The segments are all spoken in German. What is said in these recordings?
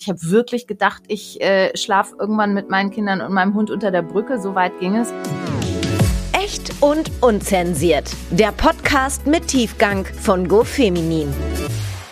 Ich habe wirklich gedacht, ich äh, schlafe irgendwann mit meinen Kindern und meinem Hund unter der Brücke. So weit ging es. Echt und unzensiert. Der Podcast mit Tiefgang von GoFeminin.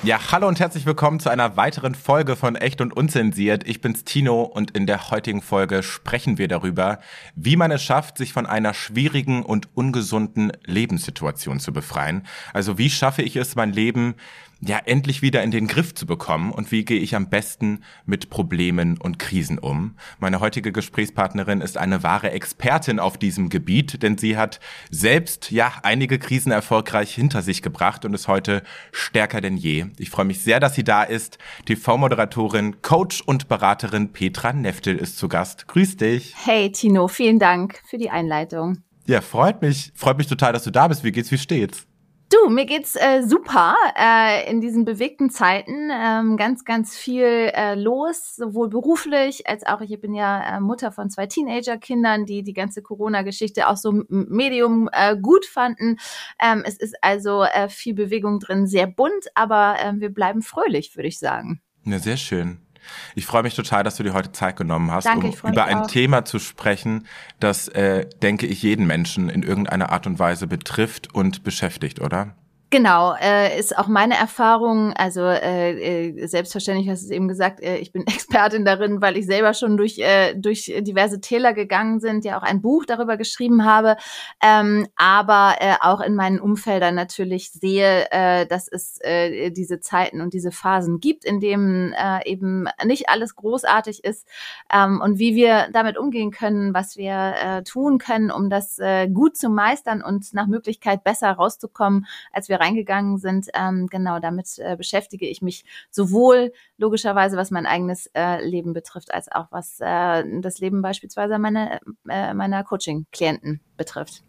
Ja, hallo und herzlich willkommen zu einer weiteren Folge von Echt und Unzensiert. Ich bin's Tino und in der heutigen Folge sprechen wir darüber, wie man es schafft, sich von einer schwierigen und ungesunden Lebenssituation zu befreien. Also wie schaffe ich es, mein Leben ja endlich wieder in den Griff zu bekommen und wie gehe ich am besten mit Problemen und Krisen um. Meine heutige Gesprächspartnerin ist eine wahre Expertin auf diesem Gebiet, denn sie hat selbst ja einige Krisen erfolgreich hinter sich gebracht und ist heute stärker denn je. Ich freue mich sehr, dass sie da ist. TV-Moderatorin, Coach und Beraterin Petra Neftel ist zu Gast. Grüß dich. Hey Tino, vielen Dank für die Einleitung. Ja, freut mich. Freut mich total, dass du da bist. Wie geht's? Wie steht's? Du, mir geht's äh, super äh, in diesen bewegten Zeiten. Ähm, ganz, ganz viel äh, los, sowohl beruflich als auch ich bin ja äh, Mutter von zwei Teenager-Kindern, die die ganze Corona-Geschichte auch so Medium äh, gut fanden. Ähm, es ist also äh, viel Bewegung drin, sehr bunt, aber äh, wir bleiben fröhlich, würde ich sagen. Ja, sehr schön. Ich freue mich total, dass du dir heute Zeit genommen hast, Danke, um über ein auch. Thema zu sprechen, das, äh, denke ich, jeden Menschen in irgendeiner Art und Weise betrifft und beschäftigt, oder? Genau, äh, ist auch meine Erfahrung. Also äh, äh, selbstverständlich hast du es eben gesagt, äh, ich bin Expertin darin, weil ich selber schon durch äh, durch diverse Täler gegangen sind, ja auch ein Buch darüber geschrieben habe, ähm, aber äh, auch in meinen Umfeldern natürlich sehe, äh, dass es äh, diese Zeiten und diese Phasen gibt, in denen äh, eben nicht alles großartig ist ähm, und wie wir damit umgehen können, was wir äh, tun können, um das äh, gut zu meistern und nach Möglichkeit besser rauszukommen, als wir wir reingegangen sind, ähm, genau damit äh, beschäftige ich mich sowohl logischerweise, was mein eigenes äh, Leben betrifft, als auch was äh, das Leben beispielsweise meiner, äh, meiner Coaching-Klienten betrifft.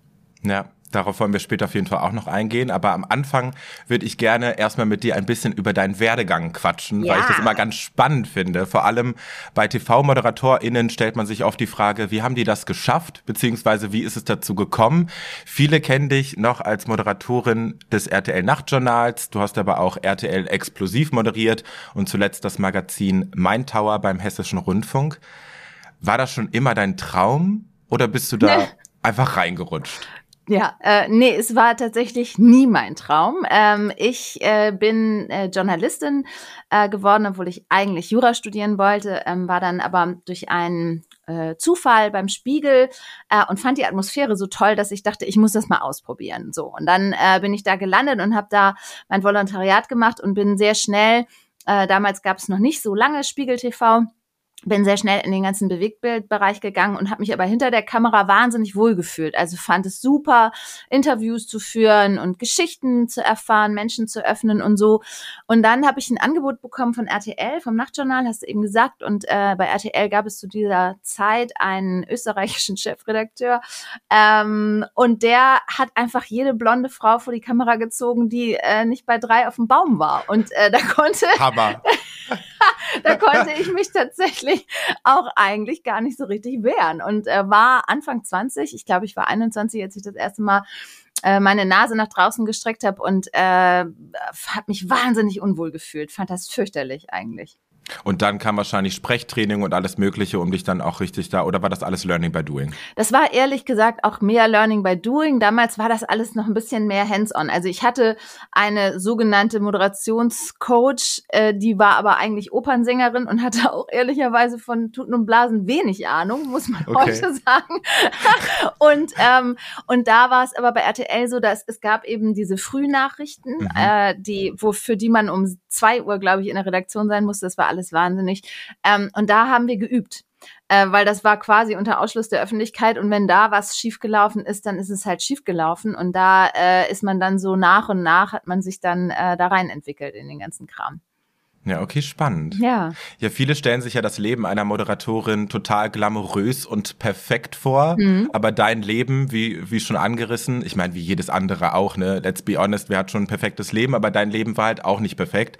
Ja, Darauf wollen wir später auf jeden Fall auch noch eingehen. Aber am Anfang würde ich gerne erstmal mit dir ein bisschen über deinen Werdegang quatschen, ja. weil ich das immer ganz spannend finde. Vor allem bei TV-ModeratorInnen stellt man sich oft die Frage, wie haben die das geschafft? Beziehungsweise wie ist es dazu gekommen? Viele kennen dich noch als Moderatorin des RTL Nachtjournals. Du hast aber auch RTL Explosiv moderiert und zuletzt das Magazin Mein Tower beim Hessischen Rundfunk. War das schon immer dein Traum oder bist du da einfach reingerutscht? Ja, äh, nee, es war tatsächlich nie mein Traum. Ähm, ich äh, bin äh, Journalistin äh, geworden, obwohl ich eigentlich Jura studieren wollte, ähm, war dann aber durch einen äh, Zufall beim Spiegel äh, und fand die Atmosphäre so toll, dass ich dachte, ich muss das mal ausprobieren. So und dann äh, bin ich da gelandet und habe da mein Volontariat gemacht und bin sehr schnell. Äh, damals gab es noch nicht so lange Spiegel TV bin sehr schnell in den ganzen Bewegtbildbereich gegangen und habe mich aber hinter der Kamera wahnsinnig wohl gefühlt. Also fand es super, Interviews zu führen und Geschichten zu erfahren, Menschen zu öffnen und so. Und dann habe ich ein Angebot bekommen von RTL, vom Nachtjournal, hast du eben gesagt. Und äh, bei RTL gab es zu dieser Zeit einen österreichischen Chefredakteur. Ähm, und der hat einfach jede blonde Frau vor die Kamera gezogen, die äh, nicht bei drei auf dem Baum war. Und äh, da konnte... Hammer. da konnte ich mich tatsächlich auch eigentlich gar nicht so richtig wehren und äh, war Anfang 20, ich glaube, ich war 21, als ich das erste Mal äh, meine Nase nach draußen gestreckt habe und äh, habe mich wahnsinnig unwohl gefühlt, fand das fürchterlich eigentlich. Und dann kam wahrscheinlich Sprechtraining und alles Mögliche, um dich dann auch richtig da, oder war das alles Learning by Doing? Das war ehrlich gesagt auch mehr Learning by Doing. Damals war das alles noch ein bisschen mehr hands-on. Also ich hatte eine sogenannte Moderationscoach, äh, die war aber eigentlich Opernsängerin und hatte auch ehrlicherweise von Tuten und Blasen wenig Ahnung, muss man okay. heute sagen. und, ähm, und da war es aber bei RTL so, dass es gab eben diese Frühnachrichten, mhm. äh, die, wo, für die man um zwei Uhr, glaube ich, in der Redaktion sein musste. Das war alles wahnsinnig. Ähm, und da haben wir geübt. Äh, weil das war quasi unter Ausschluss der Öffentlichkeit und wenn da was schiefgelaufen ist, dann ist es halt schiefgelaufen und da äh, ist man dann so nach und nach hat man sich dann äh, da rein entwickelt in den ganzen Kram. Ja, okay, spannend. Ja. Ja, viele stellen sich ja das Leben einer Moderatorin total glamourös und perfekt vor. Mhm. Aber dein Leben, wie, wie schon angerissen, ich meine, wie jedes andere auch, ne? Let's be honest, wer hat schon ein perfektes Leben, aber dein Leben war halt auch nicht perfekt.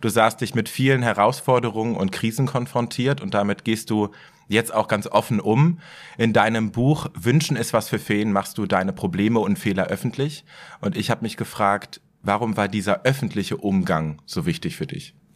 Du sahst dich mit vielen Herausforderungen und Krisen konfrontiert und damit gehst du jetzt auch ganz offen um. In deinem Buch Wünschen ist was für Feen machst du deine Probleme und Fehler öffentlich. Und ich habe mich gefragt, warum war dieser öffentliche Umgang so wichtig für dich?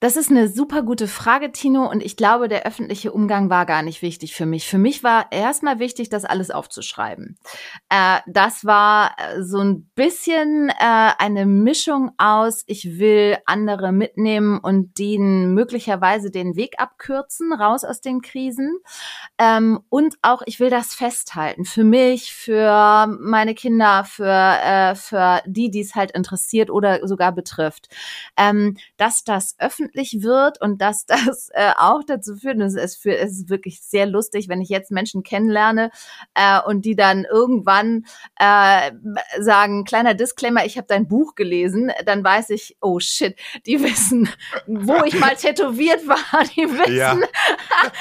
Das ist eine super gute Frage, Tino. Und ich glaube, der öffentliche Umgang war gar nicht wichtig für mich. Für mich war erstmal wichtig, das alles aufzuschreiben. Äh, das war äh, so ein bisschen äh, eine Mischung aus, ich will andere mitnehmen und denen möglicherweise den Weg abkürzen, raus aus den Krisen. Ähm, und auch, ich will das festhalten. Für mich, für meine Kinder, für, äh, für die, die es halt interessiert oder sogar betrifft. Ähm, dass das öffentlich öffentlich wird und dass das äh, auch dazu führt, es ist, für, es ist wirklich sehr lustig, wenn ich jetzt Menschen kennenlerne äh, und die dann irgendwann äh, sagen, kleiner Disclaimer, ich habe dein Buch gelesen, dann weiß ich, oh shit, die wissen, wo ich mal tätowiert war, die wissen, ja.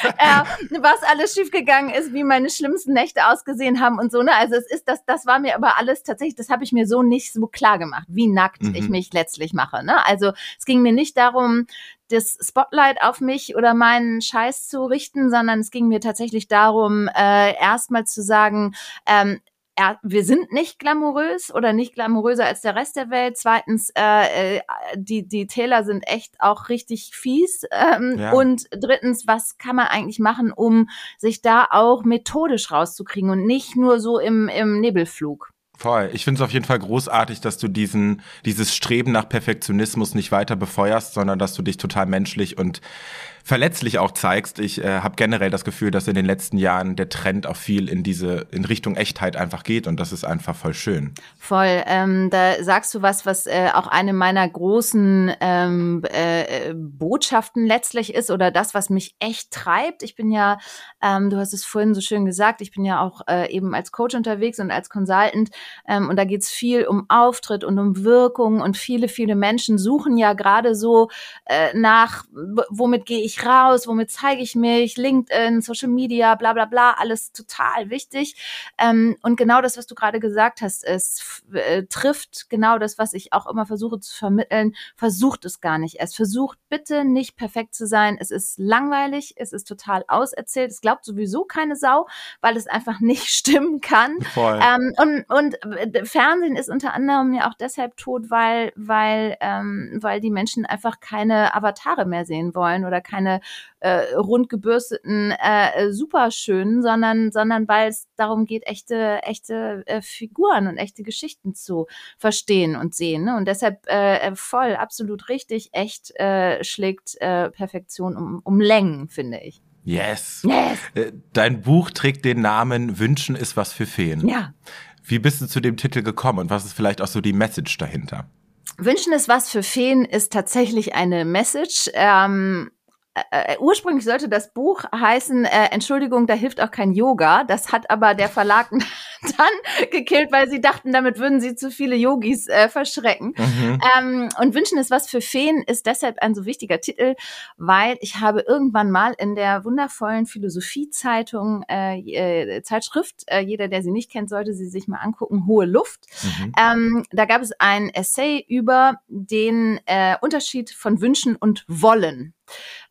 äh, was alles schiefgegangen ist, wie meine schlimmsten Nächte ausgesehen haben und so. Ne? Also es ist das, das war mir aber alles tatsächlich, das habe ich mir so nicht so klar gemacht, wie nackt mhm. ich mich letztlich mache. Ne? Also es ging mir nicht darum, das Spotlight auf mich oder meinen Scheiß zu richten, sondern es ging mir tatsächlich darum, äh, erstmal zu sagen, ähm, ja, wir sind nicht glamourös oder nicht glamouröser als der Rest der Welt. Zweitens, äh, äh, die, die Täler sind echt auch richtig fies. Ähm, ja. Und drittens, was kann man eigentlich machen, um sich da auch methodisch rauszukriegen und nicht nur so im, im Nebelflug? Voll. Ich finde es auf jeden Fall großartig, dass du diesen, dieses Streben nach Perfektionismus nicht weiter befeuerst, sondern dass du dich total menschlich und verletzlich auch zeigst. Ich äh, habe generell das Gefühl, dass in den letzten Jahren der Trend auch viel in diese in Richtung Echtheit einfach geht und das ist einfach voll schön. Voll. Ähm, da sagst du was, was äh, auch eine meiner großen ähm, äh, Botschaften letztlich ist oder das, was mich echt treibt. Ich bin ja, ähm, du hast es vorhin so schön gesagt, ich bin ja auch äh, eben als Coach unterwegs und als Consultant ähm, und da geht's viel um Auftritt und um Wirkung und viele, viele Menschen suchen ja gerade so äh, nach, womit gehe ich ich raus, womit zeige ich mich, LinkedIn, Social Media, bla bla bla, alles total wichtig. Ähm, und genau das, was du gerade gesagt hast, es äh, trifft genau das, was ich auch immer versuche zu vermitteln. Versucht es gar nicht erst. Versucht bitte nicht perfekt zu sein. Es ist langweilig, es ist total auserzählt. Es glaubt sowieso keine Sau, weil es einfach nicht stimmen kann. Ähm, und, und äh, Fernsehen ist unter anderem ja auch deshalb tot, weil, weil, ähm, weil die Menschen einfach keine Avatare mehr sehen wollen oder keine keine äh, rund gebürsteten äh, Superschönen, sondern, sondern weil es darum geht, echte, echte äh, Figuren und echte Geschichten zu verstehen und sehen. Ne? Und deshalb äh, voll, absolut richtig, echt äh, schlägt äh, Perfektion um, um Längen, finde ich. Yes. yes. Äh, dein Buch trägt den Namen Wünschen ist was für Feen. Ja. Wie bist du zu dem Titel gekommen und was ist vielleicht auch so die Message dahinter? Wünschen ist was für Feen ist tatsächlich eine Message. Ähm, äh, äh, ursprünglich sollte das Buch heißen, äh, Entschuldigung, da hilft auch kein Yoga. Das hat aber der Verlag dann gekillt, weil sie dachten, damit würden sie zu viele Yogis äh, verschrecken. Mhm. Ähm, und Wünschen ist was für Feen ist deshalb ein so wichtiger Titel, weil ich habe irgendwann mal in der wundervollen Philosophiezeitung, äh, äh, Zeitschrift, äh, jeder, der sie nicht kennt, sollte sie sich mal angucken, Hohe Luft. Mhm. Ähm, da gab es ein Essay über den äh, Unterschied von Wünschen und Wollen.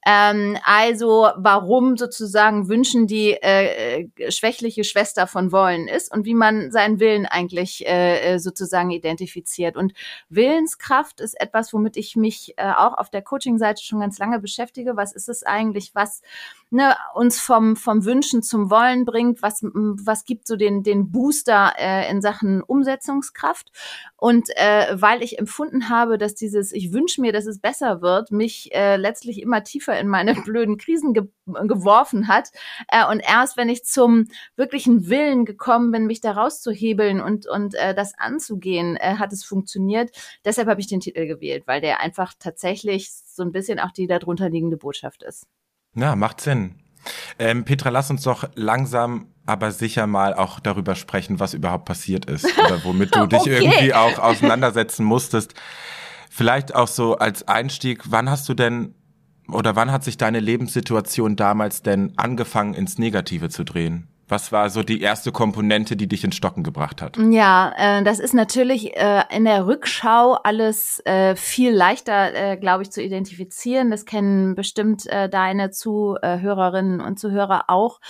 Ähm, also warum sozusagen Wünschen die äh, schwächliche Schwester von Wollen ist und wie man seinen Willen eigentlich äh, sozusagen identifiziert. Und Willenskraft ist etwas, womit ich mich äh, auch auf der Coaching-Seite schon ganz lange beschäftige. Was ist es eigentlich, was ne, uns vom, vom Wünschen zum Wollen bringt, was, was gibt so den, den Booster äh, in Sachen Umsetzungskraft. Und äh, weil ich empfunden habe, dass dieses, ich wünsche mir, dass es besser wird, mich äh, letztlich immer tiefer in meine blöden Krisen ge geworfen hat. Äh, und erst wenn ich zum wirklichen Willen gekommen bin, mich da rauszuhebeln und, und äh, das anzugehen, äh, hat es funktioniert. Deshalb habe ich den Titel gewählt, weil der einfach tatsächlich so ein bisschen auch die darunter liegende Botschaft ist. Ja, macht Sinn. Ähm, Petra, lass uns doch langsam aber sicher mal auch darüber sprechen, was überhaupt passiert ist oder womit du dich okay. irgendwie auch auseinandersetzen musstest. Vielleicht auch so als Einstieg, wann hast du denn oder wann hat sich deine Lebenssituation damals denn angefangen ins Negative zu drehen? Was war so die erste Komponente, die dich ins Stocken gebracht hat? Ja, äh, das ist natürlich äh, in der Rückschau alles äh, viel leichter, äh, glaube ich, zu identifizieren. Das kennen bestimmt äh, deine Zuhörerinnen und Zuhörer auch.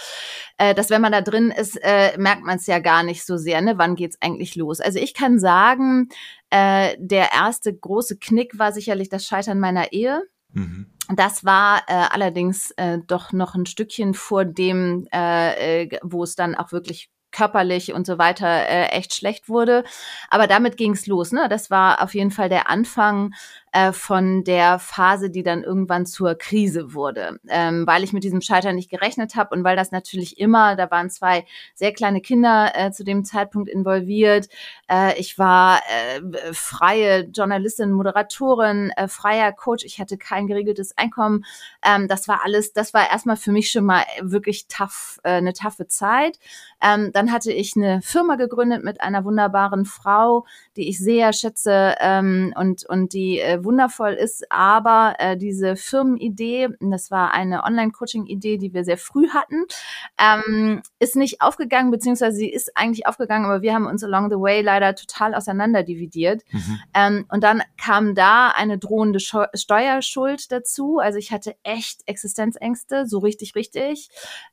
Äh, dass wenn man da drin ist, merkt man es ja gar nicht so sehr. Ne? Wann geht's eigentlich los? Also ich kann sagen, der erste große Knick war sicherlich das Scheitern meiner Ehe. Mhm. Das war äh, allerdings äh, doch noch ein Stückchen vor dem, äh, äh, wo es dann auch wirklich körperlich und so weiter äh, echt schlecht wurde. Aber damit ging's los. Ne? Das war auf jeden Fall der Anfang äh, von der Phase, die dann irgendwann zur Krise wurde, ähm, weil ich mit diesem Scheitern nicht gerechnet habe und weil das natürlich immer, da waren zwei sehr kleine Kinder äh, zu dem Zeitpunkt involviert. Äh, ich war äh, freie Journalistin, Moderatorin, äh, freier Coach. Ich hatte kein geregeltes Einkommen. Ähm, das war alles, das war erstmal für mich schon mal wirklich tough, eine taffe Zeit. Ähm, dann hatte ich eine Firma gegründet mit einer wunderbaren Frau, die ich sehr schätze ähm, und, und die wundervoll ist, aber äh, diese Firmenidee, das war eine Online-Coaching-Idee, die wir sehr früh hatten, ähm, ist nicht aufgegangen, beziehungsweise sie ist eigentlich aufgegangen, aber wir haben uns along the way leider total auseinander dividiert. Mhm. Ähm, und dann kam da eine drohende Scho Steuerschuld dazu. Also ich hatte echt Existenzängste, so richtig, richtig.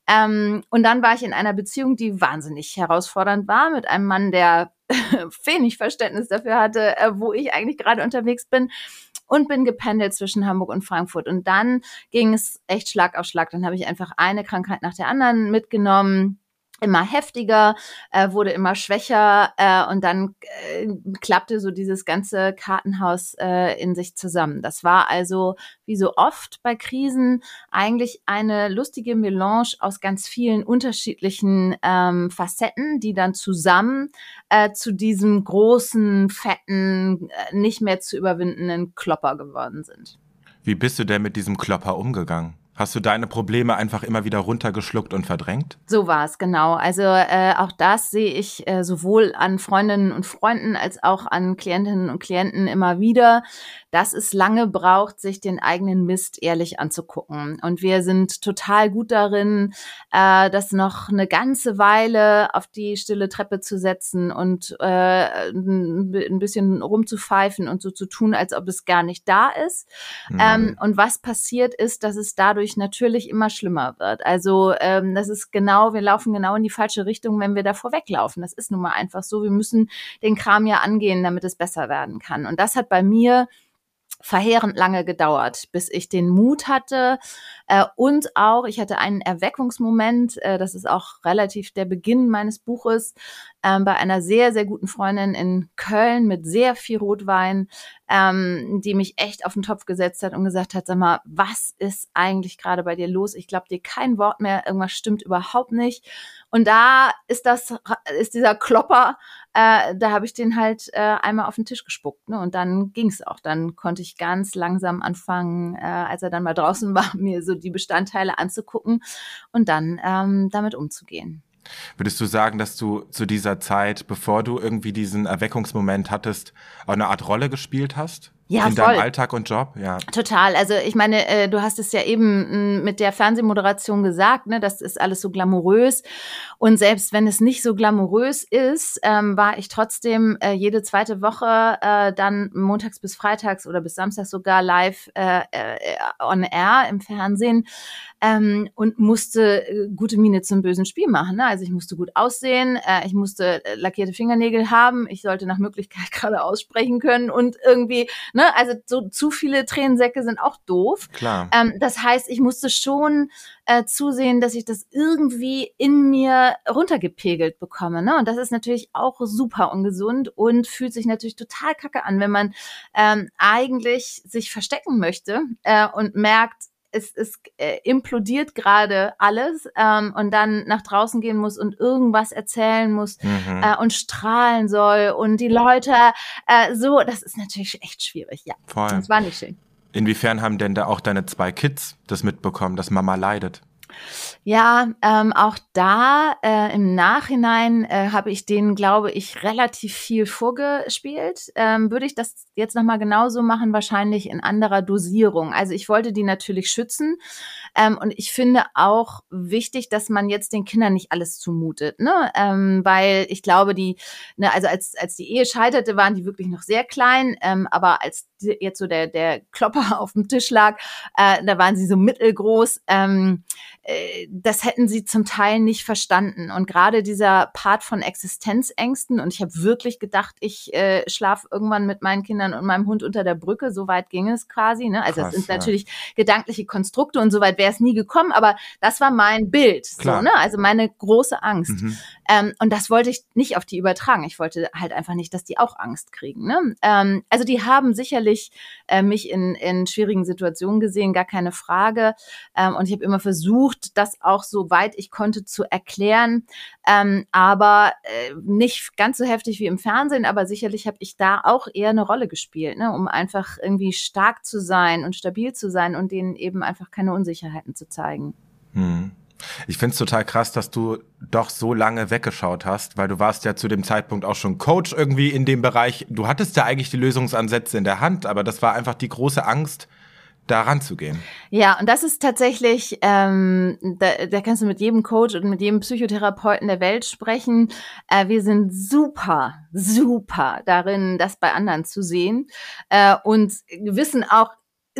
Ähm, und dann war ich in einer Beziehung, die wahnsinnig herausfordernd war, mit einem Mann, der wenig Verständnis dafür hatte, äh, wo ich eigentlich gerade unterwegs bin und bin gependelt zwischen Hamburg und Frankfurt. Und dann ging es echt Schlag auf Schlag. Dann habe ich einfach eine Krankheit nach der anderen mitgenommen immer heftiger, äh, wurde immer schwächer äh, und dann äh, klappte so dieses ganze Kartenhaus äh, in sich zusammen. Das war also wie so oft bei Krisen eigentlich eine lustige Melange aus ganz vielen unterschiedlichen ähm, Facetten, die dann zusammen äh, zu diesem großen, fetten, äh, nicht mehr zu überwindenden Klopper geworden sind. Wie bist du denn mit diesem Klopper umgegangen? Hast du deine Probleme einfach immer wieder runtergeschluckt und verdrängt? So war es, genau. Also äh, auch das sehe ich äh, sowohl an Freundinnen und Freunden als auch an Klientinnen und Klienten immer wieder, dass es lange braucht, sich den eigenen Mist ehrlich anzugucken. Und wir sind total gut darin, äh, das noch eine ganze Weile auf die stille Treppe zu setzen und äh, ein bisschen rumzupfeifen und so zu tun, als ob es gar nicht da ist. Mhm. Ähm, und was passiert ist, dass es dadurch dadurch natürlich immer schlimmer wird. Also ähm, das ist genau, wir laufen genau in die falsche Richtung, wenn wir davor weglaufen. Das ist nun mal einfach so. Wir müssen den Kram ja angehen, damit es besser werden kann. Und das hat bei mir verheerend lange gedauert, bis ich den Mut hatte äh, und auch, ich hatte einen Erweckungsmoment, äh, das ist auch relativ der Beginn meines Buches, äh, bei einer sehr, sehr guten Freundin in Köln mit sehr viel Rotwein, ähm, die mich echt auf den Topf gesetzt hat und gesagt hat, sag mal, was ist eigentlich gerade bei dir los? Ich glaube dir kein Wort mehr, irgendwas stimmt überhaupt nicht. Und da ist das, ist dieser Klopper, äh, da habe ich den halt äh, einmal auf den Tisch gespuckt. Ne? Und dann ging's auch. Dann konnte ich ganz langsam anfangen, äh, als er dann mal draußen war, mir so die Bestandteile anzugucken und dann ähm, damit umzugehen. Würdest du sagen, dass du zu dieser Zeit, bevor du irgendwie diesen Erweckungsmoment hattest, auch eine Art Rolle gespielt hast? Ja, in voll. deinem Alltag und Job, ja. Total. Also ich meine, äh, du hast es ja eben mm, mit der Fernsehmoderation gesagt, ne, das ist alles so glamourös. Und selbst wenn es nicht so glamourös ist, ähm, war ich trotzdem äh, jede zweite Woche äh, dann montags bis freitags oder bis samstags sogar live äh, äh, on air im Fernsehen ähm, und musste äh, gute Miene zum bösen Spiel machen. Ne? Also ich musste gut aussehen, äh, ich musste äh, lackierte Fingernägel haben, ich sollte nach Möglichkeit gerade aussprechen können und irgendwie Ne? Also so zu viele Tränensäcke sind auch doof. Klar. Ähm, das heißt, ich musste schon äh, zusehen, dass ich das irgendwie in mir runtergepegelt bekomme. Ne? Und das ist natürlich auch super ungesund und fühlt sich natürlich total kacke an, wenn man ähm, eigentlich sich verstecken möchte äh, und merkt, es, es äh, implodiert gerade alles ähm, und dann nach draußen gehen muss und irgendwas erzählen muss mhm. äh, und strahlen soll und die Leute äh, so, das ist natürlich echt schwierig, ja. Voll. Das war nicht schön. Inwiefern haben denn da auch deine zwei Kids das mitbekommen, dass Mama leidet? Ja, ähm, auch da äh, im Nachhinein äh, habe ich denen, glaube ich, relativ viel vorgespielt. Ähm, würde ich das jetzt nochmal genauso machen? Wahrscheinlich in anderer Dosierung. Also ich wollte die natürlich schützen. Ähm, und ich finde auch wichtig, dass man jetzt den Kindern nicht alles zumutet. Ne? Ähm, weil ich glaube, die, ne, also als, als die Ehe scheiterte, waren die wirklich noch sehr klein. Ähm, aber als jetzt so der, der Klopper auf dem Tisch lag, äh, da waren sie so mittelgroß. Ähm, äh, das hätten sie zum Teil nicht verstanden. Und gerade dieser Part von Existenzängsten, und ich habe wirklich gedacht, ich äh, schlafe irgendwann mit meinen Kindern und meinem Hund unter der Brücke, so weit ging es quasi. Ne? Also Krass, das sind ja. natürlich gedankliche Konstrukte und so weit wäre es nie gekommen, aber das war mein Bild. So, ne? Also meine große Angst. Mhm. Ähm, und das wollte ich nicht auf die übertragen. Ich wollte halt einfach nicht, dass die auch Angst kriegen. Ne? Ähm, also die haben sicherlich äh, mich in, in schwierigen Situationen gesehen, gar keine Frage. Ähm, und ich habe immer versucht, das auch so weit ich konnte zu erklären. Ähm, aber äh, nicht ganz so heftig wie im Fernsehen, aber sicherlich habe ich da auch eher eine Rolle gespielt, ne? um einfach irgendwie stark zu sein und stabil zu sein und denen eben einfach keine Unsicherheiten zu zeigen. Hm. Ich finde es total krass, dass du doch so lange weggeschaut hast, weil du warst ja zu dem Zeitpunkt auch schon Coach irgendwie in dem Bereich. Du hattest ja eigentlich die Lösungsansätze in der Hand, aber das war einfach die große Angst, da ranzugehen. Ja, und das ist tatsächlich, ähm, da, da kannst du mit jedem Coach und mit jedem Psychotherapeuten der Welt sprechen. Äh, wir sind super, super darin, das bei anderen zu sehen äh, und wissen auch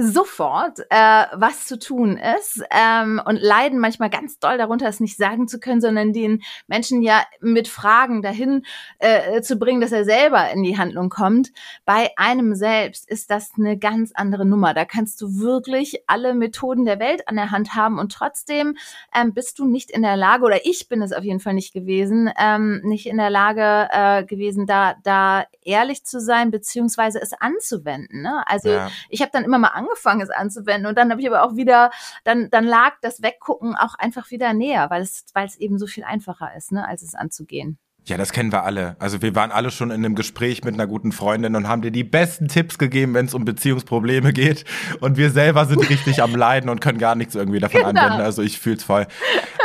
sofort, äh, was zu tun ist ähm, und leiden manchmal ganz doll darunter, es nicht sagen zu können, sondern den Menschen ja mit Fragen dahin äh, zu bringen, dass er selber in die Handlung kommt. Bei einem selbst ist das eine ganz andere Nummer. Da kannst du wirklich alle Methoden der Welt an der Hand haben und trotzdem ähm, bist du nicht in der Lage, oder ich bin es auf jeden Fall nicht gewesen, ähm, nicht in der Lage äh, gewesen, da, da ehrlich zu sein, beziehungsweise es anzuwenden. Ne? Also ja. ich habe dann immer mal angefangen, es anzuwenden. Und dann habe ich aber auch wieder, dann, dann lag das Weggucken auch einfach wieder näher, weil es, weil es eben so viel einfacher ist, ne, als es anzugehen. Ja, das kennen wir alle. Also wir waren alle schon in einem Gespräch mit einer guten Freundin und haben dir die besten Tipps gegeben, wenn es um Beziehungsprobleme geht. Und wir selber sind richtig am Leiden und können gar nichts irgendwie davon genau. anwenden. Also ich fühl's voll.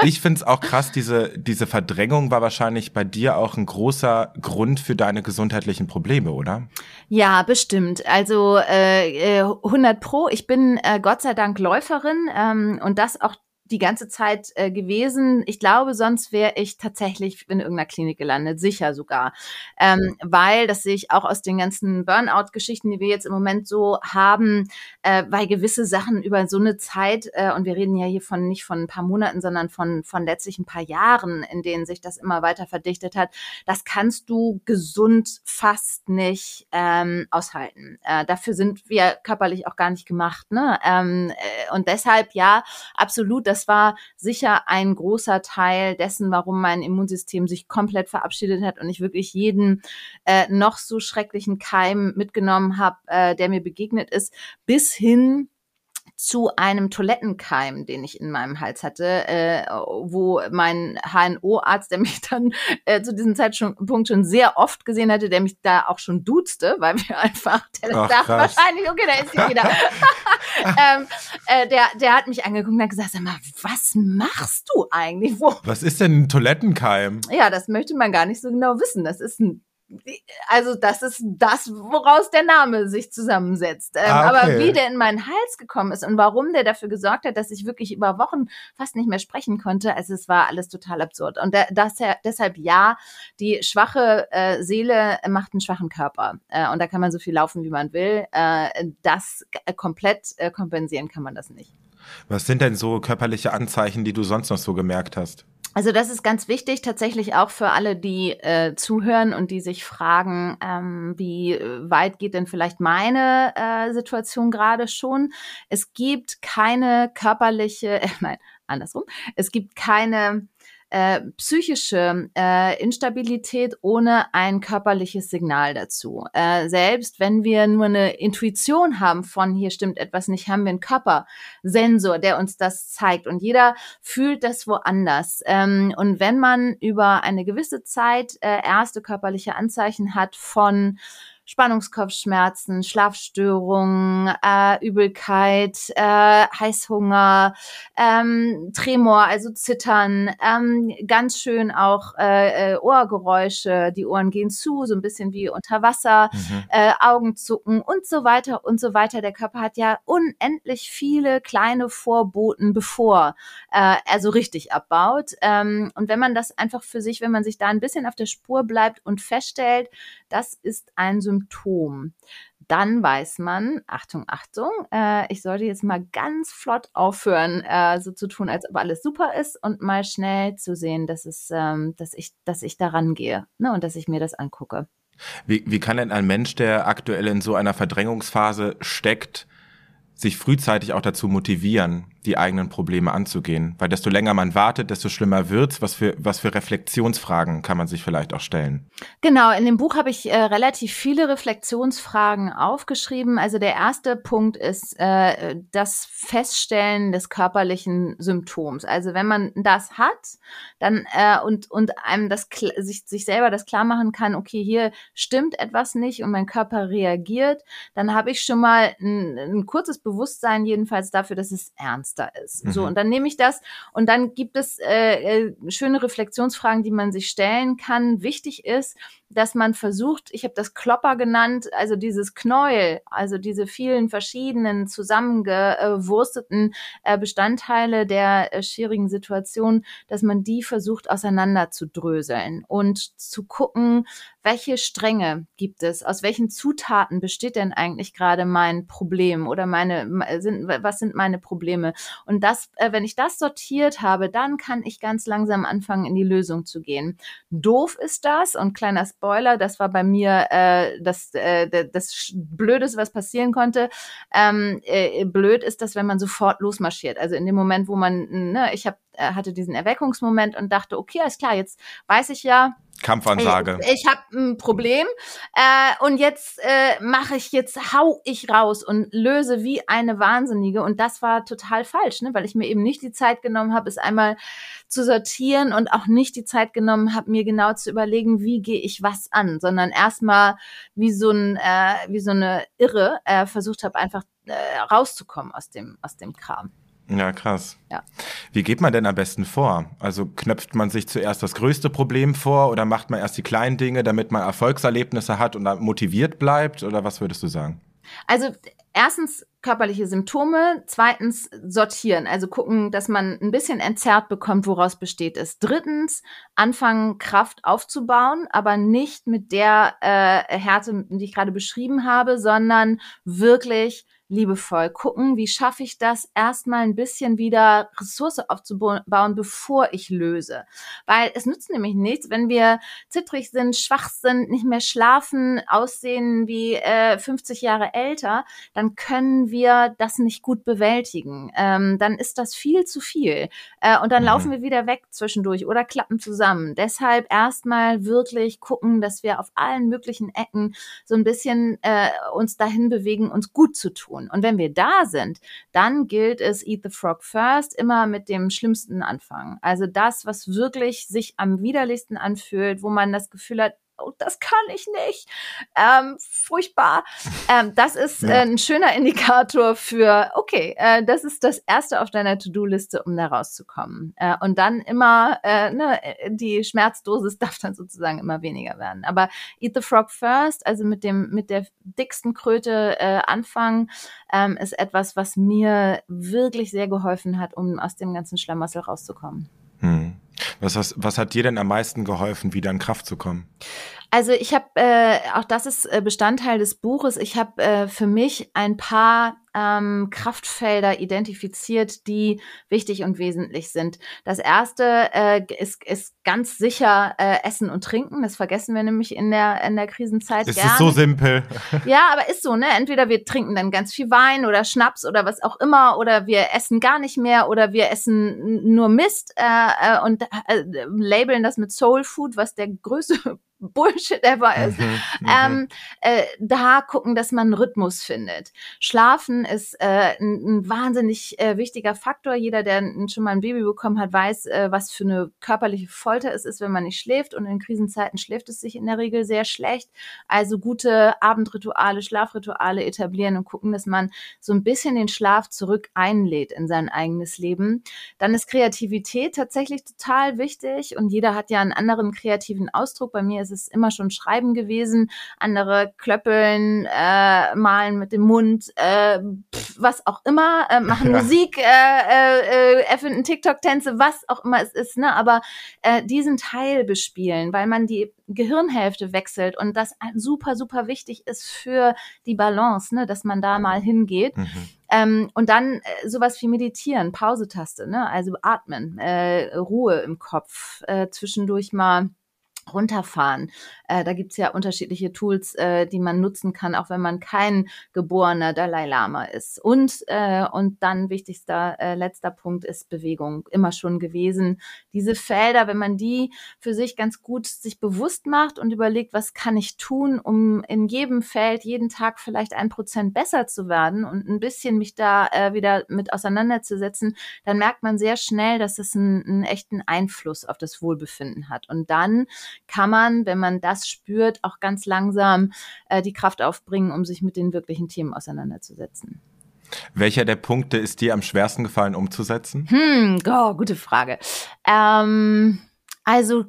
Ich find's auch krass, diese, diese Verdrängung war wahrscheinlich bei dir auch ein großer Grund für deine gesundheitlichen Probleme, oder? Ja, bestimmt. Also äh, 100 äh, Pro. Ich bin äh, Gott sei Dank Läuferin ähm, und das auch die ganze Zeit äh, gewesen. Ich glaube, sonst wäre ich tatsächlich in irgendeiner Klinik gelandet, sicher sogar. Ähm, weil, das sehe ich auch aus den ganzen Burnout-Geschichten, die wir jetzt im Moment so haben, äh, weil gewisse Sachen über so eine Zeit, äh, und wir reden ja hier von nicht von ein paar Monaten, sondern von, von letztlich ein paar Jahren, in denen sich das immer weiter verdichtet hat, das kannst du gesund fast nicht ähm, aushalten. Äh, dafür sind wir körperlich auch gar nicht gemacht. Ne? Ähm, äh, und deshalb ja, absolut, das war sicher ein großer Teil dessen, warum mein Immunsystem sich komplett verabschiedet hat und ich wirklich jeden äh, noch so schrecklichen Keim mitgenommen habe, äh, der mir begegnet ist, bis hin zu einem Toilettenkeim, den ich in meinem Hals hatte, äh, wo mein HNO-Arzt, der mich dann äh, zu diesem Zeitpunkt schon sehr oft gesehen hatte, der mich da auch schon duzte, weil wir einfach, der Ach, dachte krass. wahrscheinlich, okay, da ist sie wieder. ähm, äh, der, der hat mich angeguckt und hat gesagt, sag mal, was machst du eigentlich? Wo? Was ist denn ein Toilettenkeim? Ja, das möchte man gar nicht so genau wissen. Das ist ein also das ist das, woraus der Name sich zusammensetzt. Ähm, ah, okay. Aber wie der in meinen Hals gekommen ist und warum der dafür gesorgt hat, dass ich wirklich über Wochen fast nicht mehr sprechen konnte, also es war alles total absurd. Und das, deshalb ja, die schwache äh, Seele macht einen schwachen Körper. Äh, und da kann man so viel laufen, wie man will. Äh, das komplett äh, kompensieren kann man das nicht. Was sind denn so körperliche Anzeichen, die du sonst noch so gemerkt hast? Also das ist ganz wichtig, tatsächlich auch für alle, die äh, zuhören und die sich fragen, ähm, wie weit geht denn vielleicht meine äh, Situation gerade schon. Es gibt keine körperliche, äh, nein, andersrum, es gibt keine äh, psychische äh, Instabilität ohne ein körperliches Signal dazu. Äh, selbst wenn wir nur eine Intuition haben von hier stimmt etwas nicht, haben wir einen Körpersensor, der uns das zeigt. Und jeder fühlt das woanders. Ähm, und wenn man über eine gewisse Zeit äh, erste körperliche Anzeichen hat von Spannungskopfschmerzen, Schlafstörungen, äh, Übelkeit, äh, Heißhunger, ähm, Tremor, also Zittern, ähm, ganz schön auch äh, äh, Ohrgeräusche, die Ohren gehen zu, so ein bisschen wie unter Wasser, mhm. äh, Augenzucken und so weiter und so weiter. Der Körper hat ja unendlich viele kleine Vorboten, bevor äh, er so richtig abbaut. Ähm, und wenn man das einfach für sich, wenn man sich da ein bisschen auf der Spur bleibt und feststellt, das ist ein Symptom, dann weiß man, Achtung, Achtung, äh, ich sollte jetzt mal ganz flott aufhören, äh, so zu tun, als ob alles super ist und mal schnell zu sehen, dass es, ähm, dass ich, dass ich daran gehe ne, und dass ich mir das angucke. Wie, wie kann denn ein Mensch, der aktuell in so einer Verdrängungsphase steckt, sich frühzeitig auch dazu motivieren, die eigenen Probleme anzugehen. Weil desto länger man wartet, desto schlimmer wird's. Was für, was für Reflexionsfragen kann man sich vielleicht auch stellen? Genau, in dem Buch habe ich äh, relativ viele Reflexionsfragen aufgeschrieben. Also der erste Punkt ist äh, das Feststellen des körperlichen Symptoms. Also wenn man das hat, dann äh, und, und einem das sich, sich selber das klar machen kann, okay, hier stimmt etwas nicht und mein Körper reagiert, dann habe ich schon mal ein, ein kurzes Bewusstsein jedenfalls dafür, dass es ernst da ist. Mhm. So, und dann nehme ich das und dann gibt es äh, äh, schöne Reflexionsfragen, die man sich stellen kann. Wichtig ist, dass man versucht, ich habe das Klopper genannt, also dieses Knäuel, also diese vielen verschiedenen zusammengewursteten äh, Bestandteile der äh, schwierigen Situation, dass man die versucht auseinander zu dröseln und zu gucken, welche Stränge gibt es, aus welchen Zutaten besteht denn eigentlich gerade mein Problem oder meine sind was sind meine Probleme und das äh, wenn ich das sortiert habe, dann kann ich ganz langsam anfangen in die Lösung zu gehen. Doof ist das und kleiner Spoiler, das war bei mir äh, das, äh, das Blödeste, was passieren konnte. Ähm, äh, blöd ist das, wenn man sofort losmarschiert. Also in dem Moment, wo man, ne, ich hab, äh, hatte diesen Erweckungsmoment und dachte, okay, alles klar, jetzt weiß ich ja, Kampfansage. Ich, ich habe ein Problem äh, und jetzt äh, mache ich, jetzt hau ich raus und löse wie eine Wahnsinnige. Und das war total falsch, ne? weil ich mir eben nicht die Zeit genommen habe, es einmal zu sortieren und auch nicht die Zeit genommen habe, mir genau zu überlegen, wie gehe ich was an, sondern erstmal wie so ein, äh, wie so eine Irre äh, versucht habe, einfach äh, rauszukommen aus dem, aus dem Kram. Ja, krass. Ja. Wie geht man denn am besten vor? Also knöpft man sich zuerst das größte Problem vor oder macht man erst die kleinen Dinge, damit man Erfolgserlebnisse hat und motiviert bleibt? Oder was würdest du sagen? Also erstens körperliche Symptome, zweitens sortieren, also gucken, dass man ein bisschen entzerrt bekommt, woraus besteht es. Drittens anfangen, Kraft aufzubauen, aber nicht mit der äh, Härte, die ich gerade beschrieben habe, sondern wirklich liebevoll gucken, wie schaffe ich das, erstmal ein bisschen wieder Ressource aufzubauen, bevor ich löse. Weil es nützt nämlich nichts, wenn wir zittrig sind, schwach sind, nicht mehr schlafen, aussehen wie äh, 50 Jahre älter, dann können wir das nicht gut bewältigen. Ähm, dann ist das viel zu viel. Äh, und dann mhm. laufen wir wieder weg zwischendurch oder klappen zusammen. Deshalb erstmal wirklich gucken, dass wir auf allen möglichen Ecken so ein bisschen äh, uns dahin bewegen, uns gut zu tun tun. Und wenn wir da sind, dann gilt es Eat the Frog First immer mit dem Schlimmsten anfangen. Also das, was wirklich sich am widerlichsten anfühlt, wo man das Gefühl hat, oh, das kann ich nicht. Ähm, furchtbar. Ähm, das ist ja. äh, ein schöner Indikator für, okay, äh, das ist das erste auf deiner To-Do-Liste, um da rauszukommen. Äh, und dann immer, äh, ne, die Schmerzdosis darf dann sozusagen immer weniger werden. Aber Eat the Frog First, also mit dem, mit der dicksten Kröte äh, anfangen, ähm, ist etwas, was mir wirklich sehr geholfen hat, um aus dem ganzen Schlamassel rauszukommen. Hm. Was, was, was hat dir denn am meisten geholfen, wieder in Kraft zu kommen? Also ich habe, äh, auch das ist äh, Bestandteil des Buches, ich habe äh, für mich ein paar ähm, Kraftfelder identifiziert, die wichtig und wesentlich sind. Das erste äh, ist, ist ganz sicher äh, Essen und Trinken. Das vergessen wir nämlich in der, in der Krisenzeit es ist so simpel. Ja, aber ist so, ne? Entweder wir trinken dann ganz viel Wein oder Schnaps oder was auch immer oder wir essen gar nicht mehr oder wir essen nur Mist äh, äh und äh, labeln das mit Soul Food, was der größte Bullshit ever ist. Mhm, mhm, ähm, äh, da gucken, dass man einen Rhythmus findet. Schlafen ist äh, ein, ein wahnsinnig äh, wichtiger Faktor. Jeder, der schon mal ein Baby bekommen hat, weiß, äh, was für eine körperliche Folter es ist, wenn man nicht schläft. Und in Krisenzeiten schläft es sich in der Regel sehr schlecht. Also gute Abendrituale, Schlafrituale etablieren und gucken, dass man so ein bisschen den Schlaf zurück einlädt in sein eigenes Leben. Dann ist Kreativität tatsächlich total wichtig und jeder hat ja einen anderen kreativen Ausdruck. Bei mir ist es immer schon Schreiben gewesen, andere klöppeln, äh, malen mit dem Mund, äh, pff, was auch immer, äh, machen ja. Musik, äh, äh, erfinden TikTok-Tänze, was auch immer es ist, ne? Aber äh, diesen Teil bespielen, weil man die Gehirnhälfte wechselt und das super, super wichtig ist für die Balance, ne? dass man da mal hingeht. Mhm. Ähm, und dann äh, sowas wie Meditieren, Pausetaste, ne? also atmen, äh, Ruhe im Kopf, äh, zwischendurch mal runterfahren. Äh, da gibt's ja unterschiedliche Tools, äh, die man nutzen kann, auch wenn man kein geborener Dalai Lama ist. Und, äh, und dann wichtigster, äh, letzter Punkt ist Bewegung. Immer schon gewesen. Diese Felder, wenn man die für sich ganz gut sich bewusst macht und überlegt, was kann ich tun, um in jedem Feld jeden Tag vielleicht ein Prozent besser zu werden und ein bisschen mich da äh, wieder mit auseinanderzusetzen, dann merkt man sehr schnell, dass es einen, einen echten Einfluss auf das Wohlbefinden hat. Und dann kann man, wenn man das spürt, auch ganz langsam äh, die Kraft aufbringen, um sich mit den wirklichen Themen auseinanderzusetzen. Welcher der Punkte ist dir am schwersten gefallen umzusetzen? Hm, oh, gute Frage. Ähm, also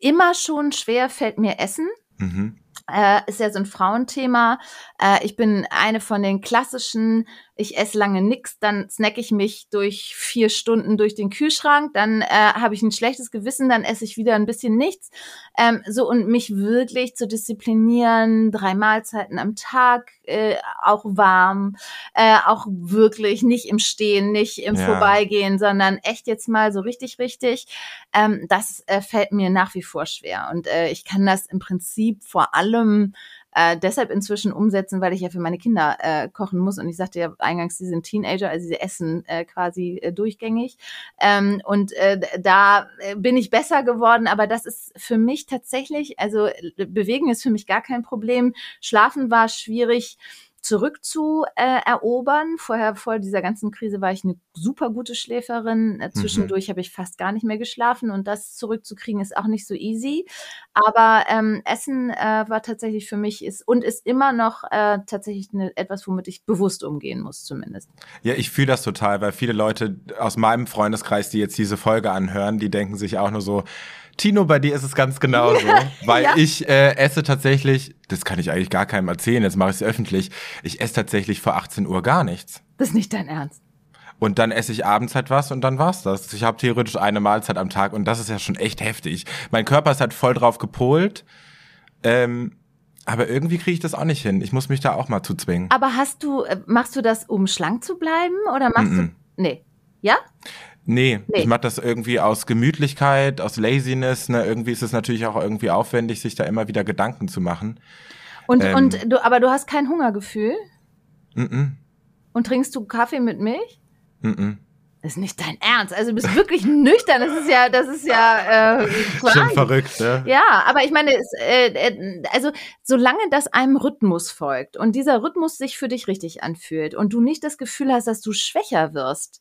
immer schon schwer fällt mir Essen. Mhm. Äh, ist ja so ein Frauenthema. Äh, ich bin eine von den klassischen ich esse lange nix, dann snack ich mich durch vier Stunden durch den Kühlschrank, dann äh, habe ich ein schlechtes Gewissen, dann esse ich wieder ein bisschen nichts. Ähm, so und mich wirklich zu disziplinieren, drei Mahlzeiten am Tag, äh, auch warm, äh, auch wirklich nicht im Stehen, nicht im ja. Vorbeigehen, sondern echt jetzt mal so richtig, richtig. Ähm, das äh, fällt mir nach wie vor schwer und äh, ich kann das im Prinzip vor allem äh, deshalb inzwischen umsetzen, weil ich ja für meine Kinder äh, kochen muss. Und ich sagte ja eingangs, sie sind Teenager, also sie essen äh, quasi äh, durchgängig. Ähm, und äh, da äh, bin ich besser geworden, aber das ist für mich tatsächlich, also äh, bewegen ist für mich gar kein Problem. Schlafen war schwierig zurückzuerobern. Äh, Vorher, vor dieser ganzen Krise, war ich eine super gute Schläferin. Äh, zwischendurch mhm. habe ich fast gar nicht mehr geschlafen und das zurückzukriegen ist auch nicht so easy. Aber ähm, Essen äh, war tatsächlich für mich ist und ist immer noch äh, tatsächlich eine, etwas, womit ich bewusst umgehen muss, zumindest. Ja, ich fühle das total, weil viele Leute aus meinem Freundeskreis, die jetzt diese Folge anhören, die denken sich auch nur so, Tino, bei dir ist es ganz genauso, weil ja. ich äh, esse tatsächlich, das kann ich eigentlich gar keinem erzählen, jetzt mache ich es öffentlich, ich esse tatsächlich vor 18 Uhr gar nichts. Das ist nicht dein Ernst. Und dann esse ich abends halt was und dann war's das. Ich habe theoretisch eine Mahlzeit am Tag und das ist ja schon echt heftig. Mein Körper ist halt voll drauf gepolt. Ähm, aber irgendwie kriege ich das auch nicht hin. Ich muss mich da auch mal zu zwingen. Aber hast du, äh, machst du das, um schlank zu bleiben? Oder machst mm -mm. du. Nee. Ja? Nee, nee. ich mache das irgendwie aus Gemütlichkeit, aus Laziness. Ne? Irgendwie ist es natürlich auch irgendwie aufwendig, sich da immer wieder Gedanken zu machen. Und, ähm, und du, aber du hast kein Hungergefühl? Mm. Und trinkst du Kaffee mit Milch? -mm. Das ist nicht dein Ernst. Also du bist wirklich nüchtern. Das ist ja, das ist ja äh, schon verrückt. Ja, ja aber ich meine, es, äh, äh, also solange das einem Rhythmus folgt und dieser Rhythmus sich für dich richtig anfühlt und du nicht das Gefühl hast, dass du schwächer wirst,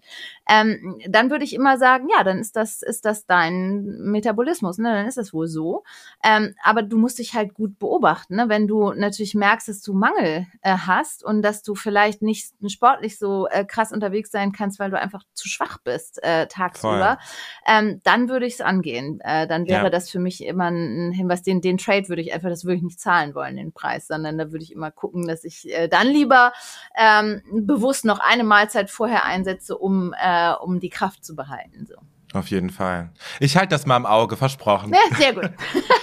ähm, dann würde ich immer sagen, ja, dann ist das ist das dein Metabolismus. Ne? Dann ist das wohl so. Ähm, aber du musst dich halt gut beobachten. Ne? Wenn du natürlich merkst, dass du Mangel äh, hast und dass du vielleicht nicht sportlich so äh, krass unterwegs sein kannst, weil du einfach zu schwach bist äh, tagsüber, ähm, dann würde ich es angehen. Äh, dann wäre ja. das für mich immer ein Hinweis, den, den Trade würde ich einfach, das würde ich nicht zahlen wollen, den Preis, sondern da würde ich immer gucken, dass ich äh, dann lieber ähm, bewusst noch eine Mahlzeit vorher einsetze, um, äh, um die Kraft zu behalten. So. Auf jeden Fall. Ich halte das mal im Auge, versprochen. Ja, sehr gut.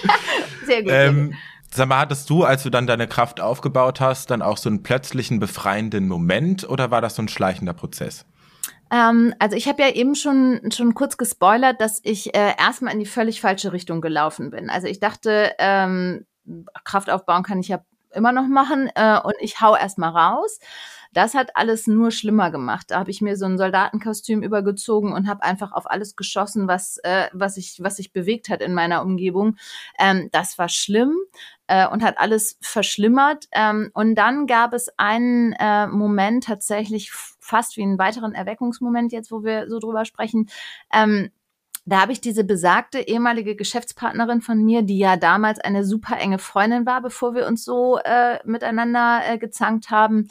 sehr gut. Ähm, Sag mal, hattest du, als du dann deine Kraft aufgebaut hast, dann auch so einen plötzlichen befreienden Moment oder war das so ein schleichender Prozess? Ähm, also ich habe ja eben schon, schon kurz gespoilert, dass ich äh, erstmal in die völlig falsche Richtung gelaufen bin. Also ich dachte, ähm, Kraft aufbauen kann ich ja immer noch machen äh, und ich hau erstmal raus. Das hat alles nur schlimmer gemacht. Da habe ich mir so ein Soldatenkostüm übergezogen und habe einfach auf alles geschossen, was, äh, was, ich, was sich bewegt hat in meiner Umgebung. Ähm, das war schlimm äh, und hat alles verschlimmert. Ähm, und dann gab es einen äh, Moment tatsächlich fast wie einen weiteren Erweckungsmoment jetzt, wo wir so drüber sprechen. Ähm, da habe ich diese besagte ehemalige Geschäftspartnerin von mir, die ja damals eine super enge Freundin war, bevor wir uns so äh, miteinander äh, gezankt haben,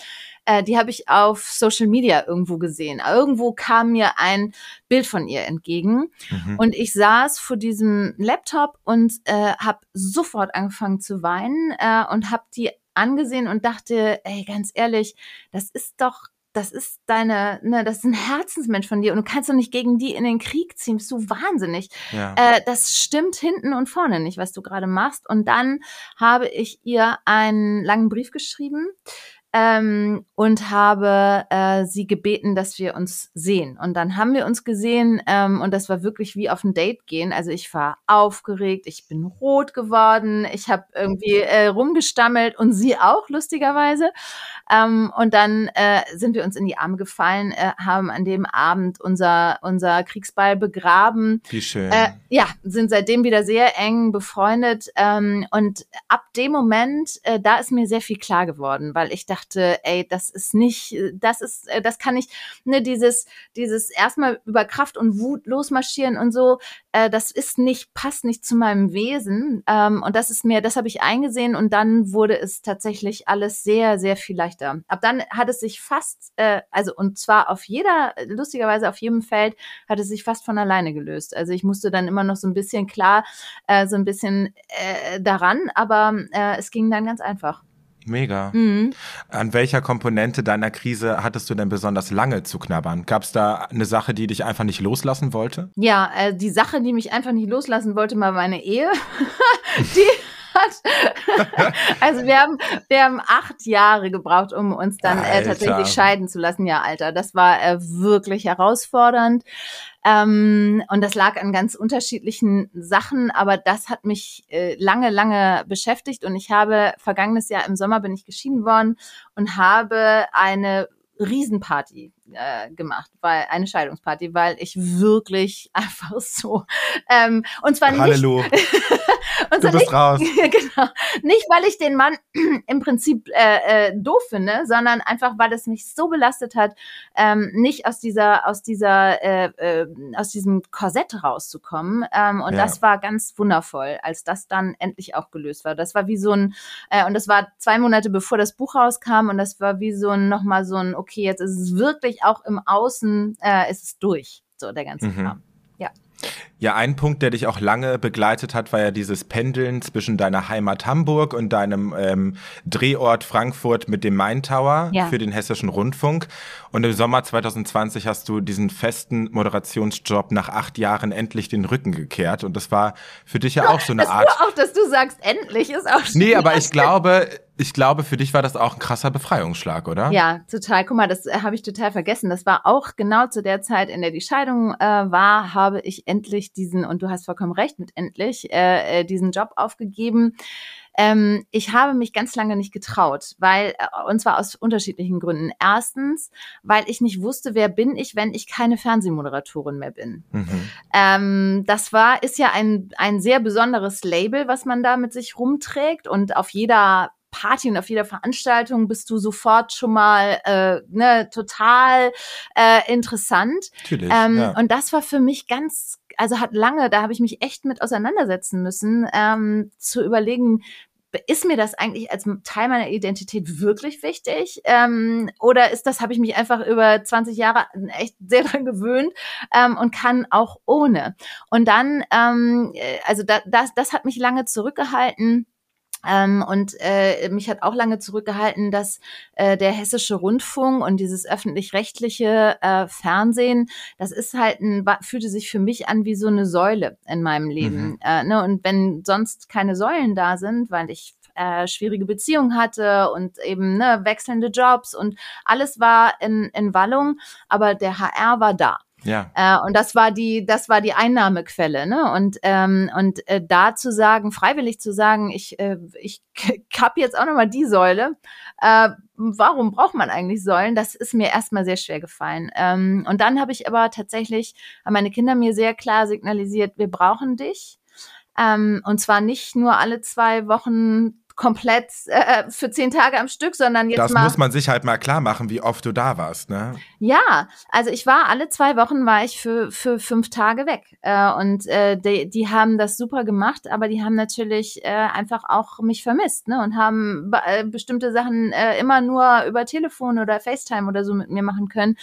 äh, die habe ich auf Social Media irgendwo gesehen. Irgendwo kam mir ein Bild von ihr entgegen mhm. und ich saß vor diesem Laptop und äh, habe sofort angefangen zu weinen äh, und habe die angesehen und dachte, ey, ganz ehrlich, das ist doch das ist deine, ne, das ist ein Herzensmensch von dir und du kannst doch nicht gegen die in den Krieg ziehen, bist du wahnsinnig. Ja. Äh, das stimmt hinten und vorne nicht, was du gerade machst. Und dann habe ich ihr einen langen Brief geschrieben, ähm, und habe äh, sie gebeten, dass wir uns sehen. Und dann haben wir uns gesehen ähm, und das war wirklich wie auf ein Date gehen. Also ich war aufgeregt, ich bin rot geworden, ich habe irgendwie äh, rumgestammelt und sie auch lustigerweise. Ähm, und dann äh, sind wir uns in die Arme gefallen, äh, haben an dem Abend unser unser Kriegsball begraben. Wie schön. Äh, ja, sind seitdem wieder sehr eng befreundet ähm, und ab dem Moment, äh, da ist mir sehr viel klar geworden, weil ich dachte dachte, ey, das ist nicht, das ist, äh, das kann ich, ne, dieses, dieses erstmal über Kraft und Wut losmarschieren und so, äh, das ist nicht, passt nicht zu meinem Wesen. Ähm, und das ist mir, das habe ich eingesehen und dann wurde es tatsächlich alles sehr, sehr viel leichter. Ab dann hat es sich fast, äh, also und zwar auf jeder, lustigerweise auf jedem Feld, hat es sich fast von alleine gelöst. Also ich musste dann immer noch so ein bisschen klar, äh, so ein bisschen äh, daran, aber äh, es ging dann ganz einfach. Mega. Mhm. An welcher Komponente deiner Krise hattest du denn besonders lange zu knabbern? Gab es da eine Sache, die dich einfach nicht loslassen wollte? Ja, äh, die Sache, die mich einfach nicht loslassen wollte, war meine Ehe. die hat. also wir haben, wir haben acht Jahre gebraucht, um uns dann äh, tatsächlich scheiden zu lassen. Ja, Alter, das war äh, wirklich herausfordernd. Ähm, und das lag an ganz unterschiedlichen Sachen, aber das hat mich äh, lange, lange beschäftigt. Und ich habe vergangenes Jahr im Sommer bin ich geschieden worden und habe eine Riesenparty äh, gemacht, weil eine Scheidungsparty, weil ich wirklich einfach so ähm, und zwar Halleluja. nicht und du bist nicht, raus. genau, nicht weil ich den Mann im Prinzip äh, äh, doof finde, sondern einfach weil es mich so belastet hat, ähm, nicht aus dieser aus dieser äh, äh, aus diesem Korsett rauszukommen ähm, und ja. das war ganz wundervoll, als das dann endlich auch gelöst war. Das war wie so ein äh, und das war zwei Monate bevor das Buch rauskam und das war wie so ein nochmal so ein okay jetzt ist es wirklich auch im Außen äh, ist es durch, so der ganze mhm. Kram. Ja. Ja, ein Punkt, der dich auch lange begleitet hat, war ja dieses Pendeln zwischen deiner Heimat Hamburg und deinem ähm, Drehort Frankfurt mit dem Main Tower ja. für den Hessischen Rundfunk. Und im Sommer 2020 hast du diesen festen Moderationsjob nach acht Jahren endlich den Rücken gekehrt. Und das war für dich ja auch so eine Art. Auch, dass du sagst, endlich ist auch schon. Nee, aber ich glaube, ich glaube, für dich war das auch ein krasser Befreiungsschlag, oder? Ja, total. Guck mal, das äh, habe ich total vergessen. Das war auch genau zu der Zeit, in der die Scheidung äh, war, habe ich endlich diesen, und du hast vollkommen recht mit endlich, äh, äh, diesen Job aufgegeben. Ähm, ich habe mich ganz lange nicht getraut, weil, äh, und zwar aus unterschiedlichen Gründen. Erstens, weil ich nicht wusste, wer bin ich, wenn ich keine Fernsehmoderatorin mehr bin. Mhm. Ähm, das war, ist ja ein, ein sehr besonderes Label, was man da mit sich rumträgt und auf jeder Party und auf jeder Veranstaltung bist du sofort schon mal äh, ne, total äh, interessant. Natürlich, ähm, ja. Und das war für mich ganz, also hat lange, da habe ich mich echt mit auseinandersetzen müssen, ähm, zu überlegen, ist mir das eigentlich als Teil meiner Identität wirklich wichtig? Ähm, oder ist das, habe ich mich einfach über 20 Jahre echt sehr dran gewöhnt ähm, und kann auch ohne? Und dann, ähm, äh, also da, das, das hat mich lange zurückgehalten ähm, und äh, mich hat auch lange zurückgehalten, dass äh, der hessische Rundfunk und dieses öffentlich-rechtliche äh, Fernsehen, das ist halt ein, fühlte sich für mich an wie so eine Säule in meinem Leben. Mhm. Äh, ne? Und wenn sonst keine Säulen da sind, weil ich äh, schwierige Beziehungen hatte und eben ne, wechselnde Jobs und alles war in, in Wallung, aber der HR war da. Ja. Äh, und das war die, das war die Einnahmequelle, ne? Und ähm, und äh, da zu sagen, freiwillig zu sagen, ich äh, ich kapp jetzt auch nochmal die Säule. Äh, warum braucht man eigentlich Säulen? Das ist mir erstmal sehr schwer gefallen. Ähm, und dann habe ich aber tatsächlich haben meine Kinder mir sehr klar signalisiert, wir brauchen dich. Ähm, und zwar nicht nur alle zwei Wochen komplett äh, für zehn Tage am Stück, sondern jetzt das mal. Das muss man sich halt mal klar machen, wie oft du da warst, ne? Ja, also ich war alle zwei Wochen war ich für für fünf Tage weg äh, und äh, die, die haben das super gemacht, aber die haben natürlich äh, einfach auch mich vermisst, ne? Und haben äh, bestimmte Sachen äh, immer nur über Telefon oder FaceTime oder so mit mir machen können.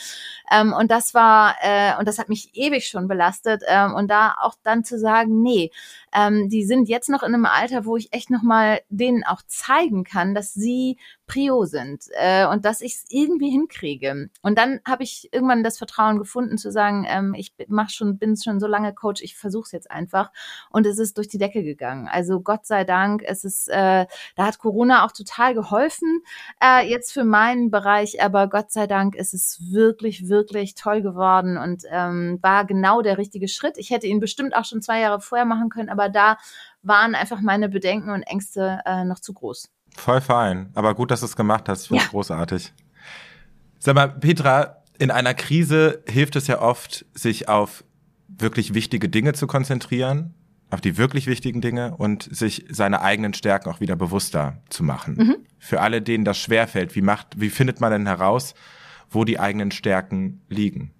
Ähm, und das war äh, und das hat mich ewig schon belastet ähm, und da auch dann zu sagen, nee, ähm, die sind jetzt noch in einem Alter, wo ich echt noch mal denen auch zeigen kann, dass sie Prio sind äh, und dass ich es irgendwie hinkriege. Und dann habe ich irgendwann das Vertrauen gefunden zu sagen, ähm, ich mach schon, bin schon so lange Coach, ich versuche es jetzt einfach. Und es ist durch die Decke gegangen. Also Gott sei Dank, es ist, äh, da hat Corona auch total geholfen, äh, jetzt für meinen Bereich, aber Gott sei Dank ist es wirklich, wirklich toll geworden und ähm, war genau der richtige Schritt. Ich hätte ihn bestimmt auch schon zwei Jahre vorher machen können, aber da waren einfach meine Bedenken und Ängste äh, noch zu groß. Voll fein. Aber gut, dass du es gemacht hast. Ich finde ja. großartig. Sag mal, Petra, in einer Krise hilft es ja oft, sich auf wirklich wichtige Dinge zu konzentrieren, auf die wirklich wichtigen Dinge und sich seine eigenen Stärken auch wieder bewusster zu machen. Mhm. Für alle, denen das schwerfällt, wie macht, wie findet man denn heraus, wo die eigenen Stärken liegen?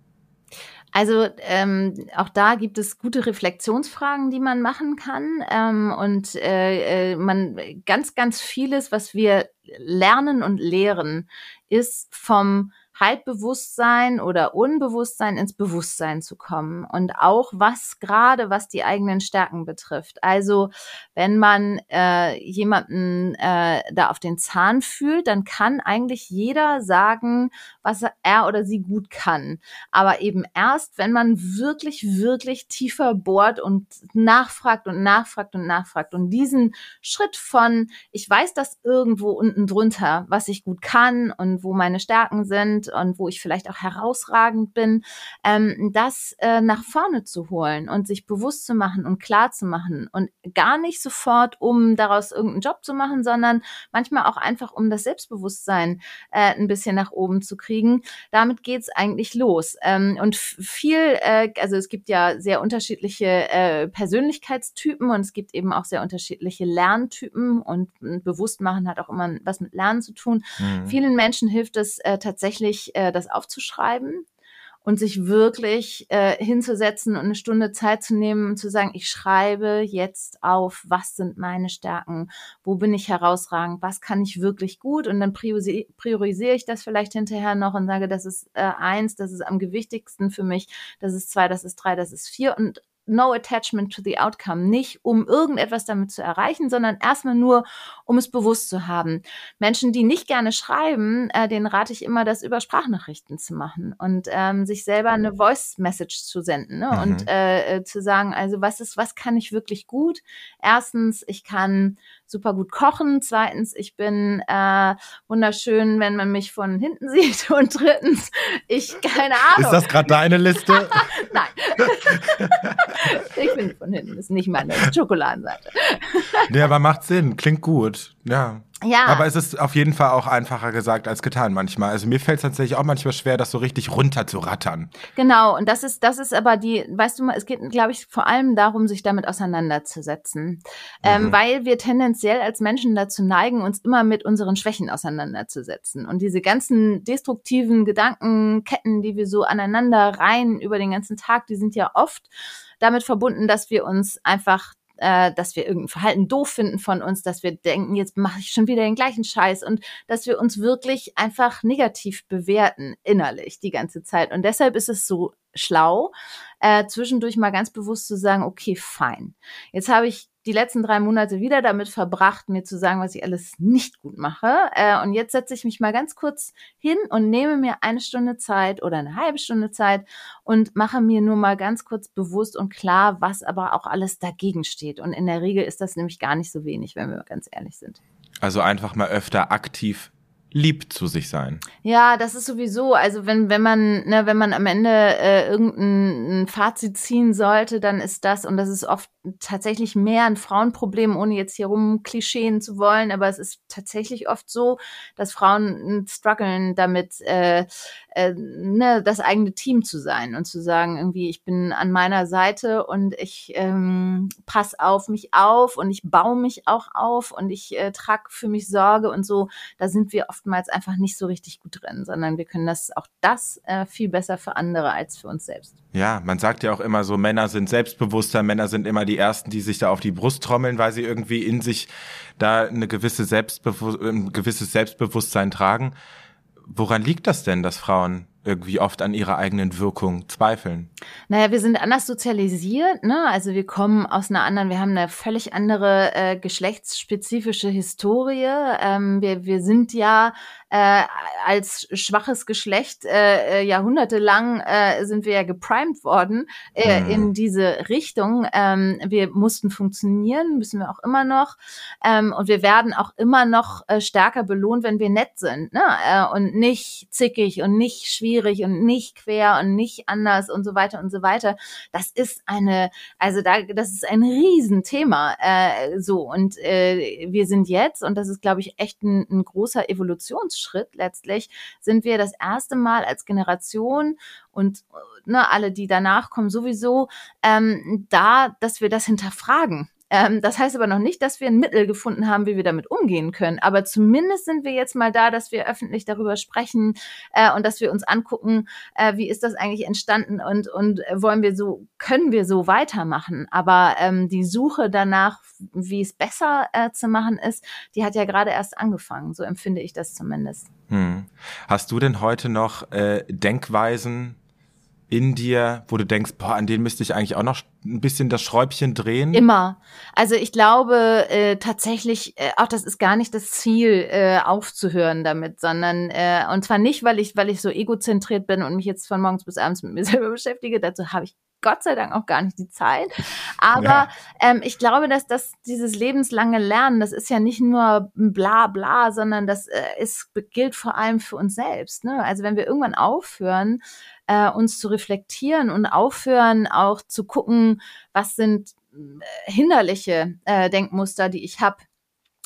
Also ähm, auch da gibt es gute Reflexionsfragen, die man machen kann. Ähm, und äh, äh, man ganz ganz vieles, was wir lernen und lehren, ist vom Halbbewusstsein oder Unbewusstsein ins Bewusstsein zu kommen und auch was gerade was die eigenen Stärken betrifft. Also wenn man äh, jemanden äh, da auf den Zahn fühlt, dann kann eigentlich jeder sagen, was er oder sie gut kann. Aber eben erst, wenn man wirklich, wirklich tiefer bohrt und nachfragt und nachfragt und nachfragt und diesen Schritt von, ich weiß das irgendwo unten drunter, was ich gut kann und wo meine Stärken sind und wo ich vielleicht auch herausragend bin, ähm, das äh, nach vorne zu holen und sich bewusst zu machen und klar zu machen und gar nicht sofort, um daraus irgendeinen Job zu machen, sondern manchmal auch einfach, um das Selbstbewusstsein äh, ein bisschen nach oben zu kriegen. Damit geht's eigentlich los. Ähm, und viel, äh, also es gibt ja sehr unterschiedliche äh, Persönlichkeitstypen und es gibt eben auch sehr unterschiedliche Lerntypen und Bewusstmachen hat auch immer was mit Lernen zu tun. Mhm. Vielen Menschen hilft es äh, tatsächlich, äh, das aufzuschreiben und sich wirklich äh, hinzusetzen und eine Stunde Zeit zu nehmen und zu sagen, ich schreibe jetzt auf, was sind meine Stärken, wo bin ich herausragend, was kann ich wirklich gut? Und dann priorisi priorisiere ich das vielleicht hinterher noch und sage, das ist äh, eins, das ist am gewichtigsten für mich, das ist zwei, das ist drei, das ist vier und no attachment to the outcome. Nicht, um irgendetwas damit zu erreichen, sondern erstmal nur, um es bewusst zu haben. Menschen, die nicht gerne schreiben, äh, denen rate ich immer, das über Sprachnachrichten zu machen und ähm, sich selber eine Voice Message zu senden ne? Mhm. und äh, äh, zu sagen, also was ist, was kann ich wirklich gut? Erstens, ich kann super gut kochen. Zweitens, ich bin äh, wunderschön, wenn man mich von hinten sieht. Und drittens, ich, keine Ahnung. Ist das gerade deine Liste? Nein. ich bin von hinten, ist nicht meine Schokoladenseite. nee, aber macht Sinn, klingt gut. Ja. Ja. Aber es ist auf jeden Fall auch einfacher gesagt als getan manchmal. Also mir fällt es tatsächlich auch manchmal schwer, das so richtig runter zu rattern. Genau, und das ist, das ist aber die, weißt du mal, es geht, glaube ich, vor allem darum, sich damit auseinanderzusetzen. Ähm, mhm. Ähm, weil wir tendenziell als Menschen dazu neigen, uns immer mit unseren Schwächen auseinanderzusetzen. Und diese ganzen destruktiven Gedankenketten, die wir so aneinander rein über den ganzen Tag, die sind ja oft damit verbunden, dass wir uns einfach äh, dass wir irgendein Verhalten doof finden von uns, dass wir denken, jetzt mache ich schon wieder den gleichen Scheiß und dass wir uns wirklich einfach negativ bewerten innerlich die ganze Zeit. Und deshalb ist es so schlau, äh, zwischendurch mal ganz bewusst zu sagen, okay, fein. Jetzt habe ich die letzten drei Monate wieder damit verbracht, mir zu sagen, was ich alles nicht gut mache. Äh, und jetzt setze ich mich mal ganz kurz hin und nehme mir eine Stunde Zeit oder eine halbe Stunde Zeit und mache mir nur mal ganz kurz bewusst und klar, was aber auch alles dagegen steht. Und in der Regel ist das nämlich gar nicht so wenig, wenn wir ganz ehrlich sind. Also einfach mal öfter aktiv lieb zu sich sein. Ja, das ist sowieso, also wenn, wenn man, ne, wenn man am Ende äh, irgendein Fazit ziehen sollte, dann ist das, und das ist oft tatsächlich mehr ein Frauenproblem, ohne jetzt hier rum klischeen zu wollen, aber es ist tatsächlich oft so, dass Frauen strugglen damit, äh, äh, ne, das eigene Team zu sein und zu sagen, irgendwie, ich bin an meiner Seite und ich ähm, pass auf mich auf und ich baue mich auch auf und ich äh, trage für mich Sorge und so. Da sind wir oftmals einfach nicht so richtig gut drin, sondern wir können das auch das äh, viel besser für andere als für uns selbst. Ja, man sagt ja auch immer so, Männer sind selbstbewusster, Männer sind immer die Ersten, die sich da auf die Brust trommeln, weil sie irgendwie in sich da eine gewisse Selbstbewusst ein gewisses Selbstbewusstsein tragen. Woran liegt das denn, dass Frauen irgendwie oft an ihrer eigenen Wirkung zweifeln? Naja, wir sind anders sozialisiert, ne? Also wir kommen aus einer anderen, wir haben eine völlig andere äh, geschlechtsspezifische Historie. Ähm, wir, wir sind ja äh, als schwaches Geschlecht äh, äh, jahrhundertelang äh, sind wir ja geprimed worden äh, mhm. in diese Richtung. Ähm, wir mussten funktionieren, müssen wir auch immer noch. Ähm, und wir werden auch immer noch äh, stärker belohnt, wenn wir nett sind ne? äh, und nicht zickig und nicht schwierig und nicht quer und nicht anders und so weiter und so weiter. Das ist eine, also da, das ist ein Riesenthema. Äh, so und äh, wir sind jetzt und das ist, glaube ich, echt ein, ein großer Evolutions Schritt letztlich sind wir das erste Mal als Generation und ne, alle, die danach kommen, sowieso ähm, da, dass wir das hinterfragen. Ähm, das heißt aber noch nicht, dass wir ein Mittel gefunden haben, wie wir damit umgehen können. Aber zumindest sind wir jetzt mal da, dass wir öffentlich darüber sprechen äh, und dass wir uns angucken, äh, wie ist das eigentlich entstanden und, und wollen wir so, können wir so weitermachen. Aber ähm, die Suche danach, wie es besser äh, zu machen ist, die hat ja gerade erst angefangen. So empfinde ich das zumindest. Hm. Hast du denn heute noch äh, Denkweisen, in dir, wo du denkst, boah, an denen müsste ich eigentlich auch noch ein bisschen das Schräubchen drehen? Immer. Also ich glaube äh, tatsächlich, äh, auch das ist gar nicht das Ziel, äh, aufzuhören damit, sondern äh, und zwar nicht, weil ich, weil ich so egozentriert bin und mich jetzt von morgens bis abends mit mir selber beschäftige. Dazu habe ich Gott sei Dank auch gar nicht die Zeit. Aber ja. ähm, ich glaube, dass das dieses lebenslange Lernen, das ist ja nicht nur bla bla, sondern das äh, ist, gilt vor allem für uns selbst. Ne? Also wenn wir irgendwann aufhören, äh, uns zu reflektieren und aufhören, auch zu gucken, was sind äh, hinderliche äh, Denkmuster, die ich habe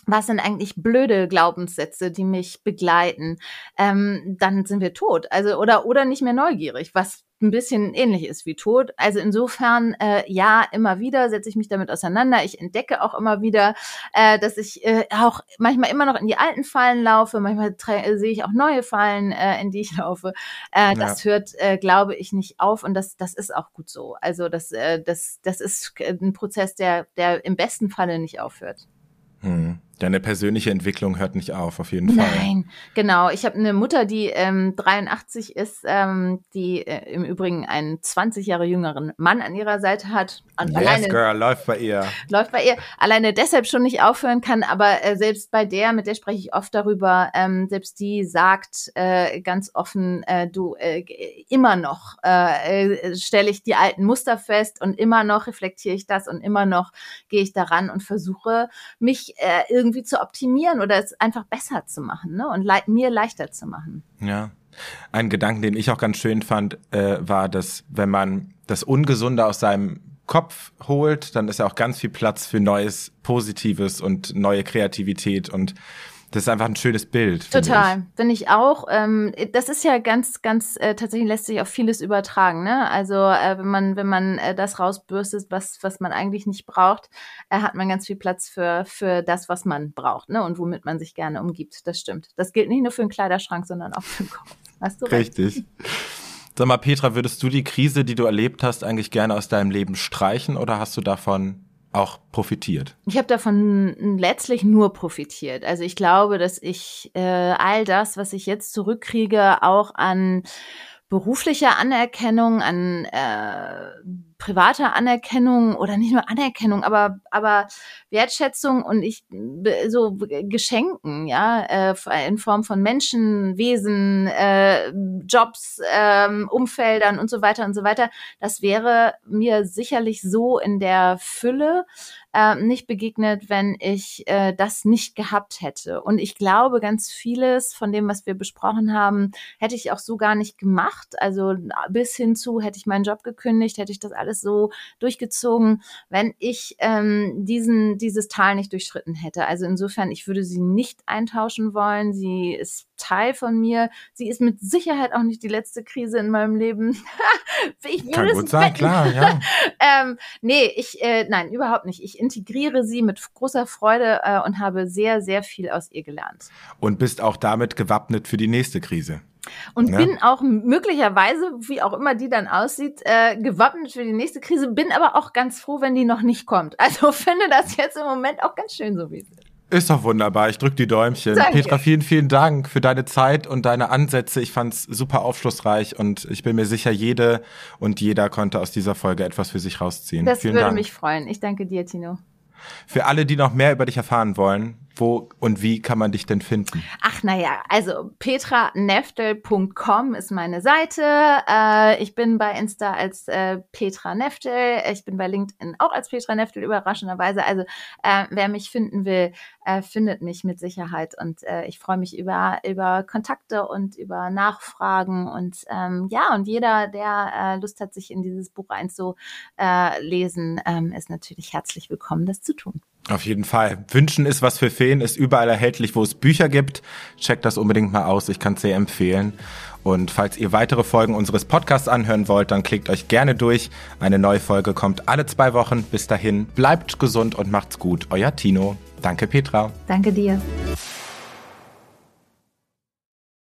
was sind eigentlich blöde Glaubenssätze, die mich begleiten, ähm, dann sind wir tot. Also oder oder nicht mehr neugierig, was ein bisschen ähnlich ist wie Tod. Also insofern, äh, ja, immer wieder setze ich mich damit auseinander. Ich entdecke auch immer wieder, äh, dass ich äh, auch manchmal immer noch in die alten Fallen laufe. Manchmal äh, sehe ich auch neue Fallen, äh, in die ich laufe. Äh, das ja. hört, äh, glaube ich, nicht auf und das, das ist auch gut so. Also das, äh, das, das ist ein Prozess, der, der im besten Falle nicht aufhört. Hm. Deine persönliche Entwicklung hört nicht auf, auf jeden Fall. Nein, genau. Ich habe eine Mutter, die ähm, 83 ist, ähm, die äh, im Übrigen einen 20 Jahre jüngeren Mann an ihrer Seite hat. Und yes, alleine, girl, läuft bei ihr. Läuft bei ihr. Alleine deshalb schon nicht aufhören kann, aber äh, selbst bei der, mit der spreche ich oft darüber, ähm, selbst die sagt äh, ganz offen, äh, du, äh, immer noch äh, äh, stelle ich die alten Muster fest und immer noch reflektiere ich das und immer noch gehe ich daran und versuche, mich äh, irgendwie zu optimieren oder es einfach besser zu machen ne? und le mir leichter zu machen. Ja. Ein Gedanken, den ich auch ganz schön fand, äh, war, dass wenn man das Ungesunde aus seinem Kopf holt, dann ist ja auch ganz viel Platz für Neues, Positives und neue Kreativität und das ist einfach ein schönes Bild. Total, finde ich auch. Ähm, das ist ja ganz, ganz äh, tatsächlich lässt sich auf vieles übertragen. Ne? Also äh, wenn man, wenn man äh, das rausbürstet, was, was man eigentlich nicht braucht, äh, hat man ganz viel Platz für, für das, was man braucht, ne? Und womit man sich gerne umgibt. Das stimmt. Das gilt nicht nur für den Kleiderschrank, sondern auch für den Kopf. Hast du recht? Richtig. Sag mal, Petra, würdest du die Krise, die du erlebt hast, eigentlich gerne aus deinem Leben streichen oder hast du davon auch profitiert? Ich habe davon letztlich nur profitiert. Also ich glaube, dass ich äh, all das, was ich jetzt zurückkriege, auch an beruflicher Anerkennung, an äh, privater Anerkennung oder nicht nur Anerkennung, aber aber Wertschätzung und ich so Geschenken, ja, äh, in Form von Menschen, Wesen, äh, Jobs, äh, Umfeldern und so weiter und so weiter. Das wäre mir sicherlich so in der Fülle äh, nicht begegnet, wenn ich äh, das nicht gehabt hätte. Und ich glaube, ganz vieles von dem, was wir besprochen haben, hätte ich auch so gar nicht gemacht. Also bis hin zu, hätte ich meinen Job gekündigt, hätte ich das alles so durchgezogen, wenn ich ähm, diesen, dieses Tal nicht durchschritten hätte. Also insofern, ich würde sie nicht eintauschen wollen. Sie ist Teil von mir. Sie ist mit Sicherheit auch nicht die letzte Krise in meinem Leben. ich würde Kann gut sein, klar, ja. ähm, nee, ich, äh, nein, überhaupt nicht. Ich integriere sie mit großer Freude äh, und habe sehr, sehr viel aus ihr gelernt. Und bist auch damit gewappnet für die nächste Krise. Und ja. bin auch möglicherweise, wie auch immer die dann aussieht, äh, gewappnet für die nächste Krise, bin aber auch ganz froh, wenn die noch nicht kommt. Also finde das jetzt im Moment auch ganz schön, so wie es ist. Ist doch wunderbar. Ich drücke die Däumchen. Danke. Petra, vielen, vielen Dank für deine Zeit und deine Ansätze. Ich fand es super aufschlussreich und ich bin mir sicher, jede und jeder konnte aus dieser Folge etwas für sich rausziehen. Das vielen würde Dank. mich freuen. Ich danke dir, Tino. Für alle, die noch mehr über dich erfahren wollen, wo und wie kann man dich denn finden? Ach naja, also petraneftel.com ist meine Seite. Äh, ich bin bei Insta als äh, Petra Neftel. Ich bin bei LinkedIn auch als Petra Neftel, überraschenderweise. Also äh, wer mich finden will, äh, findet mich mit Sicherheit. Und äh, ich freue mich über, über Kontakte und über Nachfragen. Und ähm, ja, und jeder, der äh, Lust hat, sich in dieses Buch einzulesen, ähm, ist natürlich herzlich willkommen, das zu tun. Auf jeden Fall. Wünschen ist was für Feen, ist überall erhältlich, wo es Bücher gibt. Checkt das unbedingt mal aus, ich kann es sehr empfehlen. Und falls ihr weitere Folgen unseres Podcasts anhören wollt, dann klickt euch gerne durch. Eine neue Folge kommt alle zwei Wochen. Bis dahin, bleibt gesund und macht's gut. Euer Tino. Danke, Petra. Danke dir.